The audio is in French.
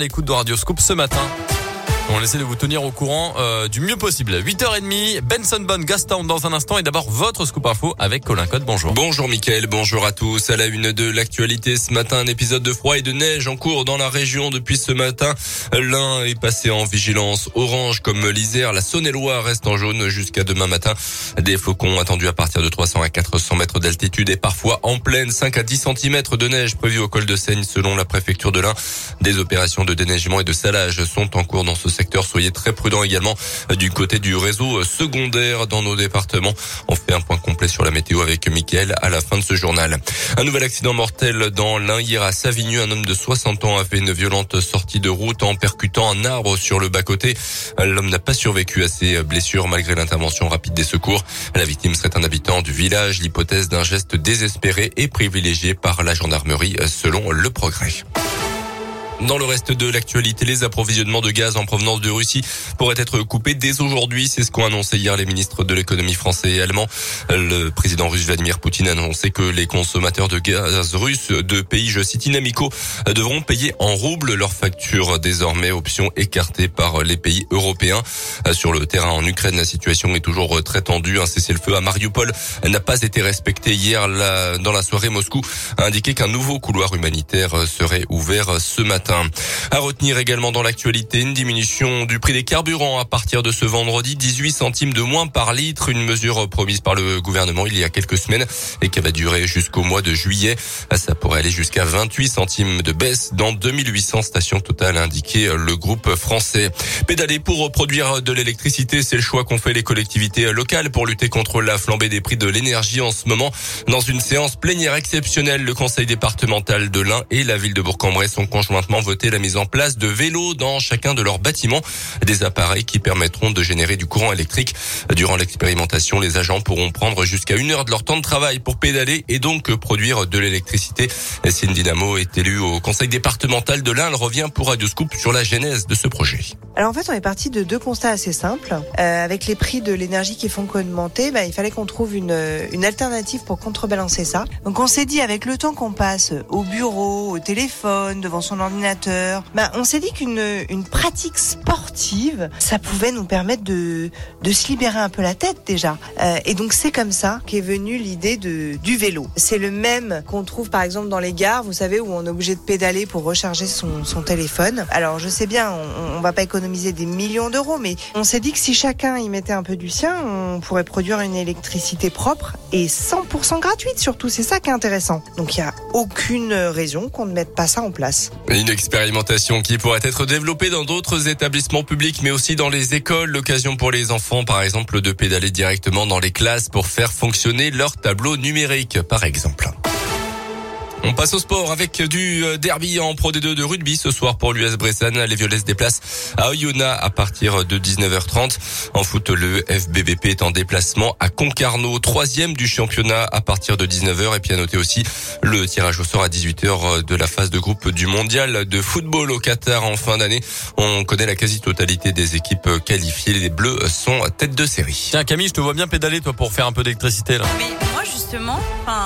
L'écoute de Radio Scoop ce matin. On essaie de vous tenir au courant euh, du mieux possible. 8h30, Benson Bonne, Gaston dans un instant et d'abord votre scoop info avec Colin Code. Bonjour. Bonjour Mickaël, bonjour à tous. À la une de l'actualité ce matin, un épisode de froid et de neige en cours dans la région depuis ce matin. L'un est passé en vigilance orange comme l'Isère. La Saône-et-Loire reste en jaune jusqu'à demain matin. Des flocons attendus à partir de 300 à 400 mètres d'altitude et parfois en pleine 5 à 10 cm de neige prévue au col de Seigne selon la préfecture de l'Ain. Des opérations de déneigement et de salage sont en cours dans ce Soyez très prudents également du côté du réseau secondaire dans nos départements. On fait un point complet sur la météo avec Mickaël à la fin de ce journal. Un nouvel accident mortel dans l'Ain hier à Savigny. Un homme de 60 ans a fait une violente sortie de route en percutant un arbre sur le bas-côté. L'homme n'a pas survécu à ses blessures malgré l'intervention rapide des secours. La victime serait un habitant du village. L'hypothèse d'un geste désespéré est privilégiée par la gendarmerie selon le progrès. Dans le reste de l'actualité, les approvisionnements de gaz en provenance de Russie pourraient être coupés dès aujourd'hui. C'est ce qu'ont annoncé hier les ministres de l'économie français et allemand. Le président russe Vladimir Poutine a annoncé que les consommateurs de gaz russes de pays, je cite, inamicaux devront payer en roubles leurs factures. Désormais, option écartée par les pays européens. Sur le terrain en Ukraine, la situation est toujours très tendue. Un cessez-le-feu à Mariupol n'a pas été respecté hier. Dans la soirée, Moscou a indiqué qu'un nouveau couloir humanitaire serait ouvert ce matin. À retenir également dans l'actualité une diminution du prix des carburants à partir de ce vendredi, 18 centimes de moins par litre, une mesure promise par le gouvernement il y a quelques semaines et qui va durer jusqu'au mois de juillet. Ça pourrait aller jusqu'à 28 centimes de baisse dans 2800 stations totales, indiqué le groupe français. Pédaler pour produire de l'électricité, c'est le choix qu'ont fait les collectivités locales pour lutter contre la flambée des prix de l'énergie en ce moment. Dans une séance plénière exceptionnelle, le conseil départemental de l'Ain et la ville de Bourg-en-Bresse sont conjointement voté la mise en place de vélos dans chacun de leurs bâtiments, des appareils qui permettront de générer du courant électrique. Durant l'expérimentation, les agents pourront prendre jusqu'à une heure de leur temps de travail pour pédaler et donc produire de l'électricité. Cine Dynamo est élue au conseil départemental de l'Ain. Elle revient pour Radio Scoop sur la genèse de ce projet. Alors en fait, on est parti de deux constats assez simples. Euh, avec les prix de l'énergie qui font qu'augmenter, bah, il fallait qu'on trouve une, une alternative pour contrebalancer ça. Donc on s'est dit, avec le temps qu'on passe au bureau, au téléphone, devant son ordinateur, bah, on s'est dit qu'une une pratique sportive, ça pouvait nous permettre de, de se libérer un peu la tête déjà. Euh, et donc c'est comme ça qu'est venue l'idée du vélo. C'est le même qu'on trouve par exemple dans les gares, vous savez, où on est obligé de pédaler pour recharger son, son téléphone. Alors je sais bien, on, on va pas économiser des millions d'euros, mais on s'est dit que si chacun y mettait un peu du sien, on pourrait produire une électricité propre et 100% gratuite surtout. C'est ça qui est intéressant. Donc il y a aucune raison qu'on ne mette pas ça en place. Une expérimentation qui pourrait être développée dans d'autres établissements publics, mais aussi dans les écoles. L'occasion pour les enfants, par exemple, de pédaler directement dans les classes pour faire fonctionner leur tableau numérique, par exemple. On passe au sport avec du euh, derby en Pro D2 de rugby ce soir pour l'US Bressan. Les Violets se déplacent à Oyonnax à partir de 19h30. En foot, le FBBP est en déplacement à Concarneau, troisième du championnat à partir de 19h. Et puis à noter aussi le tirage au sort à 18h de la phase de groupe du mondial de football au Qatar en fin d'année. On connaît la quasi-totalité des équipes qualifiées. Les Bleus sont tête de série. Tiens Camille, je te vois bien pédaler toi pour faire un peu d'électricité là. Mais moi justement, enfin